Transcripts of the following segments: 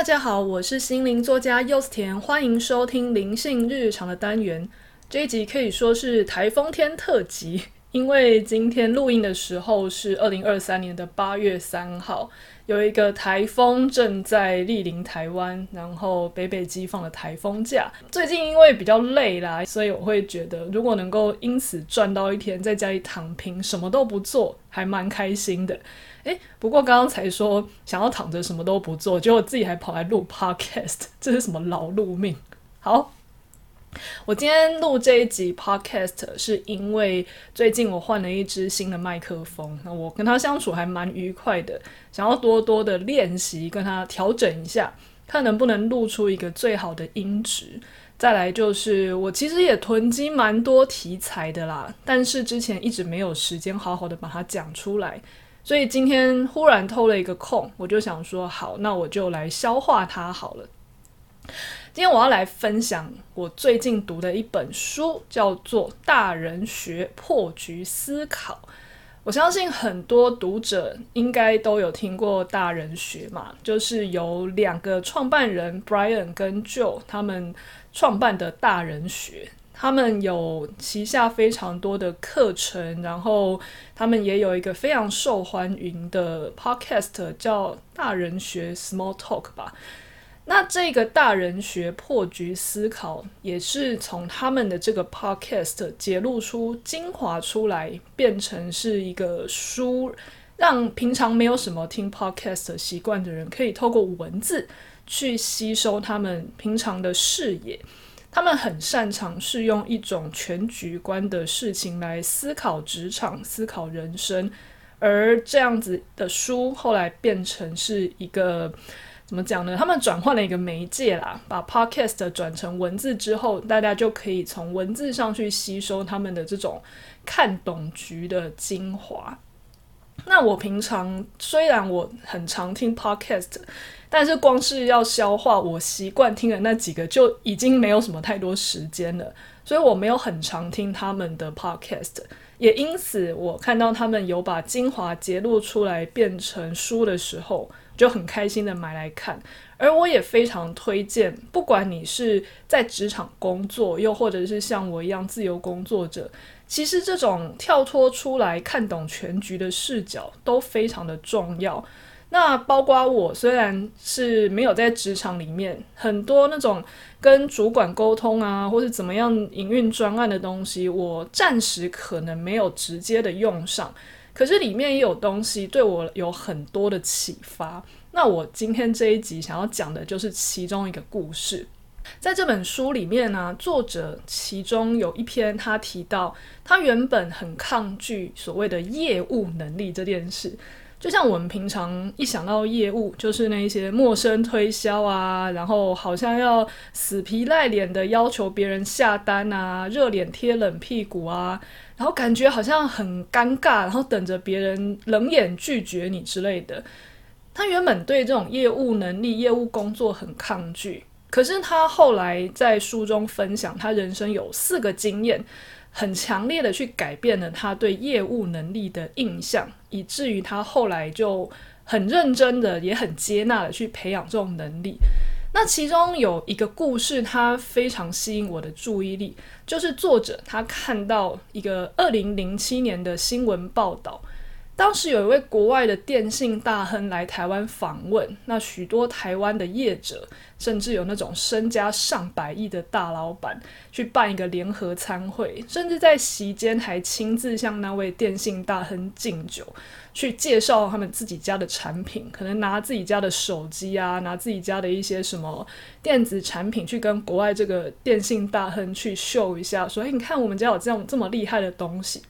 大家好，我是心灵作家柚子甜，欢迎收听灵性日常的单元。这一集可以说是台风天特辑，因为今天录音的时候是二零二三年的八月三号，有一个台风正在莅临台湾，然后北北基放了台风假。最近因为比较累啦，所以我会觉得如果能够因此赚到一天在家里躺平，什么都不做，还蛮开心的。诶，不过刚刚才说想要躺着什么都不做，结果自己还跑来录 podcast，这是什么劳碌命？好，我今天录这一集 podcast 是因为最近我换了一支新的麦克风，那我跟他相处还蛮愉快的，想要多多的练习跟他调整一下，看能不能录出一个最好的音质。再来就是我其实也囤积蛮多题材的啦，但是之前一直没有时间好好的把它讲出来。所以今天忽然偷了一个空，我就想说好，那我就来消化它好了。今天我要来分享我最近读的一本书，叫做《大人学破局思考》。我相信很多读者应该都有听过大人学嘛，就是由两个创办人 Brian 跟 Joe 他们创办的大人学。他们有旗下非常多的课程，然后他们也有一个非常受欢迎的 podcast，叫《大人学 Small Talk》吧。那这个大人学破局思考，也是从他们的这个 podcast 揭露出精华出来，变成是一个书，让平常没有什么听 podcast 习惯的人，可以透过文字去吸收他们平常的视野。他们很擅长是用一种全局观的事情来思考职场、思考人生，而这样子的书后来变成是一个怎么讲呢？他们转换了一个媒介啦，把 Podcast 转成文字之后，大家就可以从文字上去吸收他们的这种看懂局的精华。那我平常虽然我很常听 Podcast。但是光是要消化我习惯听的那几个，就已经没有什么太多时间了，所以我没有很常听他们的 podcast，也因此我看到他们有把精华揭露出来变成书的时候，就很开心的买来看。而我也非常推荐，不管你是在职场工作，又或者是像我一样自由工作者，其实这种跳脱出来看懂全局的视角都非常的重要。那包括我，虽然是没有在职场里面，很多那种跟主管沟通啊，或是怎么样营运专案的东西，我暂时可能没有直接的用上。可是里面也有东西对我有很多的启发。那我今天这一集想要讲的就是其中一个故事。在这本书里面呢，作者其中有一篇他提到，他原本很抗拒所谓的业务能力这件事。就像我们平常一想到业务，就是那一些陌生推销啊，然后好像要死皮赖脸的要求别人下单啊，热脸贴冷屁股啊，然后感觉好像很尴尬，然后等着别人冷眼拒绝你之类的。他原本对这种业务能力、业务工作很抗拒，可是他后来在书中分享，他人生有四个经验。很强烈的去改变了他对业务能力的印象，以至于他后来就很认真的，也很接纳的去培养这种能力。那其中有一个故事，它非常吸引我的注意力，就是作者他看到一个二零零七年的新闻报道。当时有一位国外的电信大亨来台湾访问，那许多台湾的业者，甚至有那种身家上百亿的大老板，去办一个联合餐会，甚至在席间还亲自向那位电信大亨敬酒，去介绍他们自己家的产品，可能拿自己家的手机啊，拿自己家的一些什么电子产品去跟国外这个电信大亨去秀一下，说：“诶，你看我们家有这样这么厉害的东西。”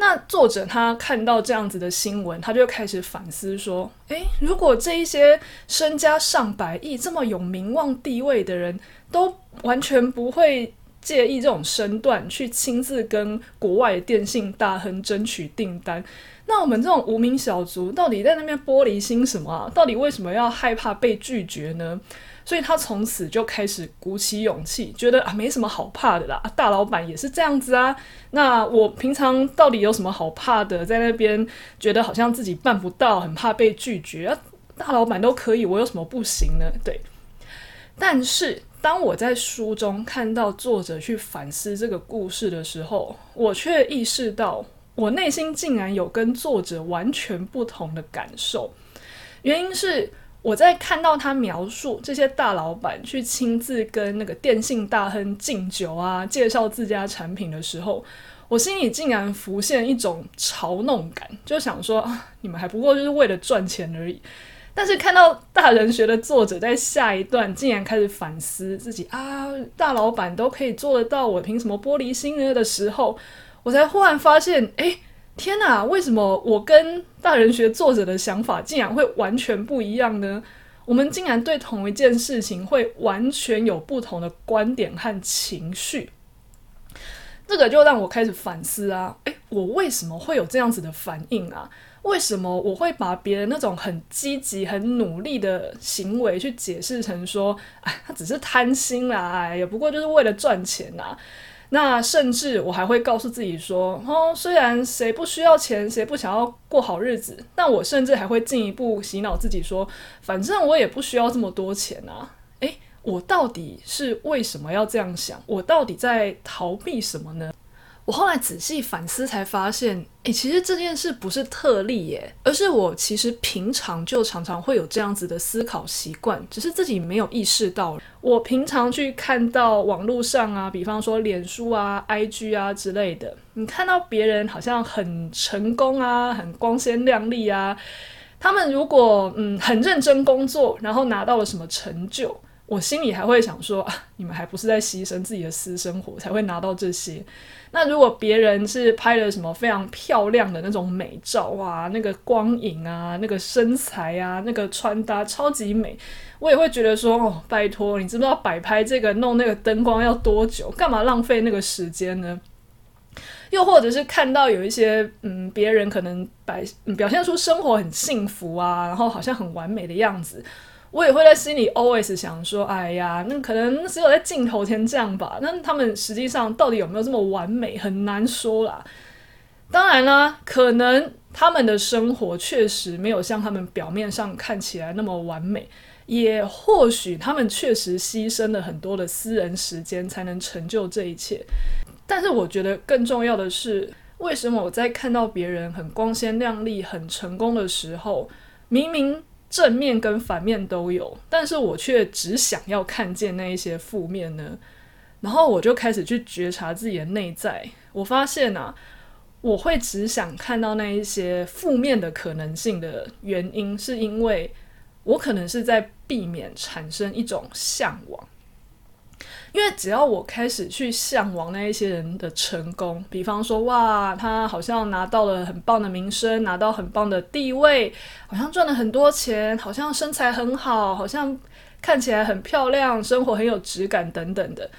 那作者他看到这样子的新闻，他就开始反思说：“诶，如果这一些身家上百亿、这么有名望地位的人都完全不会介意这种身段，去亲自跟国外的电信大亨争取订单，那我们这种无名小卒到底在那边玻璃心什么啊？到底为什么要害怕被拒绝呢？”所以他从此就开始鼓起勇气，觉得啊没什么好怕的啦，大老板也是这样子啊。那我平常到底有什么好怕的？在那边觉得好像自己办不到，很怕被拒绝啊。大老板都可以，我有什么不行呢？对。但是当我在书中看到作者去反思这个故事的时候，我却意识到，我内心竟然有跟作者完全不同的感受。原因是我在看到他描述这些大老板去亲自跟那个电信大亨敬酒啊，介绍自家产品的时候，我心里竟然浮现一种嘲弄感，就想说，你们还不过就是为了赚钱而已。但是看到大人学的作者在下一段竟然开始反思自己啊，大老板都可以做得到，我凭什么玻璃心呢？的时候，我才忽然发现，哎，天哪，为什么我跟大人学作者的想法竟然会完全不一样呢？我们竟然对同一件事情会完全有不同的观点和情绪。这个就让我开始反思啊，诶，我为什么会有这样子的反应啊？为什么我会把别人那种很积极、很努力的行为去解释成说，哎，他只是贪心啦，哎，也不过就是为了赚钱呐？那甚至我还会告诉自己说，哦，虽然谁不需要钱，谁不想要过好日子，但我甚至还会进一步洗脑自己说，反正我也不需要这么多钱啊。我到底是为什么要这样想？我到底在逃避什么呢？我后来仔细反思才发现，诶，其实这件事不是特例耶，而是我其实平常就常常会有这样子的思考习惯，只是自己没有意识到。我平常去看到网络上啊，比方说脸书啊、IG 啊之类的，你看到别人好像很成功啊，很光鲜亮丽啊，他们如果嗯很认真工作，然后拿到了什么成就。我心里还会想说啊，你们还不是在牺牲自己的私生活才会拿到这些？那如果别人是拍了什么非常漂亮的那种美照啊，那个光影啊，那个身材啊，那个穿搭超级美，我也会觉得说哦，拜托，你知不知道摆拍这个弄那个灯光要多久？干嘛浪费那个时间呢？又或者是看到有一些嗯，别人可能摆、表现出生活很幸福啊，然后好像很完美的样子。我也会在心里 always 想说，哎呀，那可能只有在镜头前这样吧。那他们实际上到底有没有这么完美，很难说啦。当然啦，可能他们的生活确实没有像他们表面上看起来那么完美，也或许他们确实牺牲了很多的私人时间才能成就这一切。但是我觉得更重要的是，为什么我在看到别人很光鲜亮丽、很成功的时候，明明正面跟反面都有，但是我却只想要看见那一些负面呢。然后我就开始去觉察自己的内在，我发现啊，我会只想看到那一些负面的可能性的原因，是因为我可能是在避免产生一种向往。因为只要我开始去向往那一些人的成功，比方说，哇，他好像拿到了很棒的名声，拿到很棒的地位，好像赚了很多钱，好像身材很好，好像看起来很漂亮，生活很有质感等等的。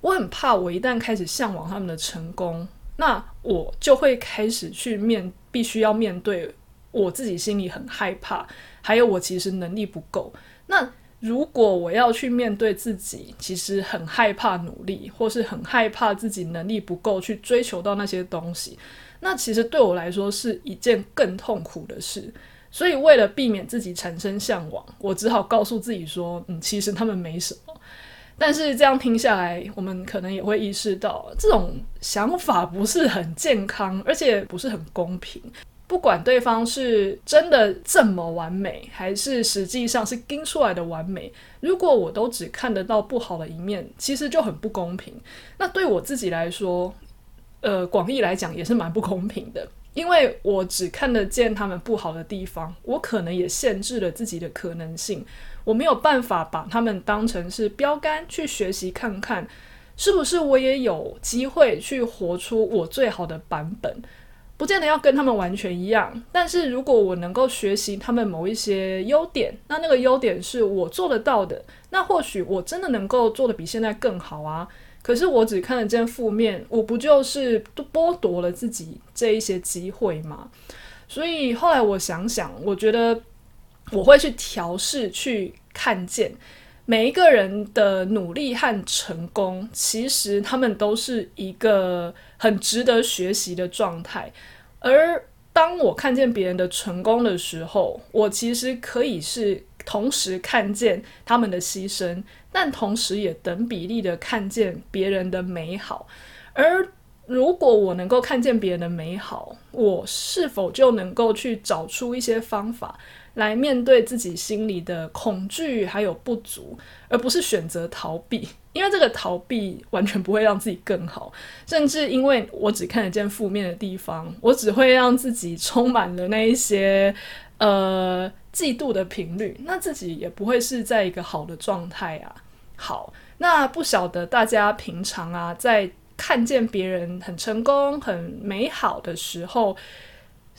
我很怕，我一旦开始向往他们的成功，那我就会开始去面，必须要面对我自己心里很害怕，还有我其实能力不够。那如果我要去面对自己，其实很害怕努力，或是很害怕自己能力不够去追求到那些东西，那其实对我来说是一件更痛苦的事。所以为了避免自己产生向往，我只好告诉自己说：“嗯，其实他们没什么。”但是这样听下来，我们可能也会意识到，这种想法不是很健康，而且不是很公平。不管对方是真的这么完美，还是实际上是盯出来的完美，如果我都只看得到不好的一面，其实就很不公平。那对我自己来说，呃，广义来讲也是蛮不公平的，因为我只看得见他们不好的地方，我可能也限制了自己的可能性。我没有办法把他们当成是标杆去学习看看，是不是我也有机会去活出我最好的版本。不见得要跟他们完全一样，但是如果我能够学习他们某一些优点，那那个优点是我做得到的，那或许我真的能够做得比现在更好啊。可是我只看得见负面，我不就是剥夺了自己这一些机会吗？所以后来我想想，我觉得我会去调试，去看见。每一个人的努力和成功，其实他们都是一个很值得学习的状态。而当我看见别人的成功的时候，我其实可以是同时看见他们的牺牲，但同时也等比例的看见别人的美好。而如果我能够看见别人的美好，我是否就能够去找出一些方法来面对自己心里的恐惧还有不足，而不是选择逃避？因为这个逃避完全不会让自己更好，甚至因为我只看得见负面的地方，我只会让自己充满了那一些呃嫉妒的频率，那自己也不会是在一个好的状态啊。好，那不晓得大家平常啊，在看见别人很成功、很美好的时候，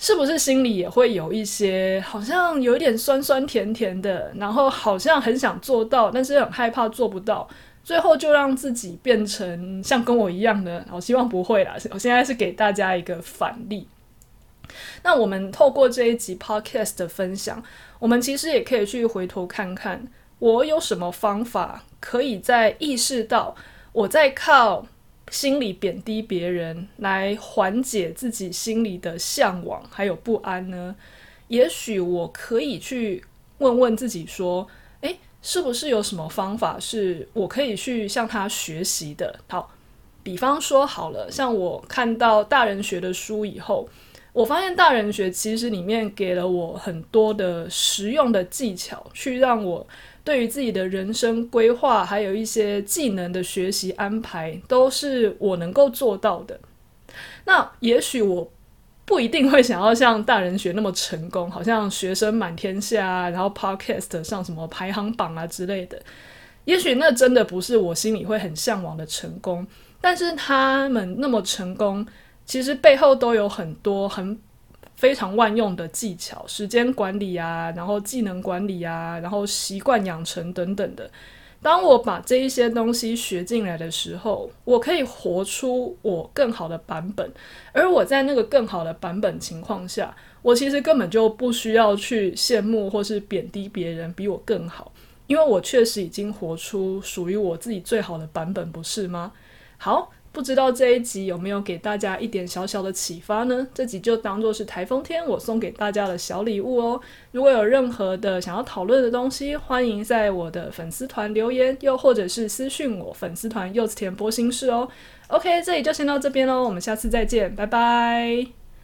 是不是心里也会有一些好像有一点酸酸甜甜的，然后好像很想做到，但是很害怕做不到。最后就让自己变成像跟我一样的，我希望不会啦。我现在是给大家一个反例。那我们透过这一集 podcast 的分享，我们其实也可以去回头看看，我有什么方法可以在意识到我在靠心里贬低别人来缓解自己心里的向往还有不安呢？也许我可以去问问自己说，诶。是不是有什么方法是我可以去向他学习的？好，比方说好了，像我看到大人学的书以后，我发现大人学其实里面给了我很多的实用的技巧，去让我对于自己的人生规划，还有一些技能的学习安排，都是我能够做到的。那也许我。不一定会想要像大人学那么成功，好像学生满天下，然后 podcast 上什么排行榜啊之类的。也许那真的不是我心里会很向往的成功，但是他们那么成功，其实背后都有很多很非常万用的技巧，时间管理啊，然后技能管理啊，然后习惯养成等等的。当我把这一些东西学进来的时候，我可以活出我更好的版本。而我在那个更好的版本情况下，我其实根本就不需要去羡慕或是贬低别人比我更好，因为我确实已经活出属于我自己最好的版本，不是吗？好。不知道这一集有没有给大家一点小小的启发呢？这集就当做是台风天我送给大家的小礼物哦。如果有任何的想要讨论的东西，欢迎在我的粉丝团留言，又或者是私讯我粉丝团柚子甜波心事哦。OK，这里就先到这边喽，我们下次再见，拜拜。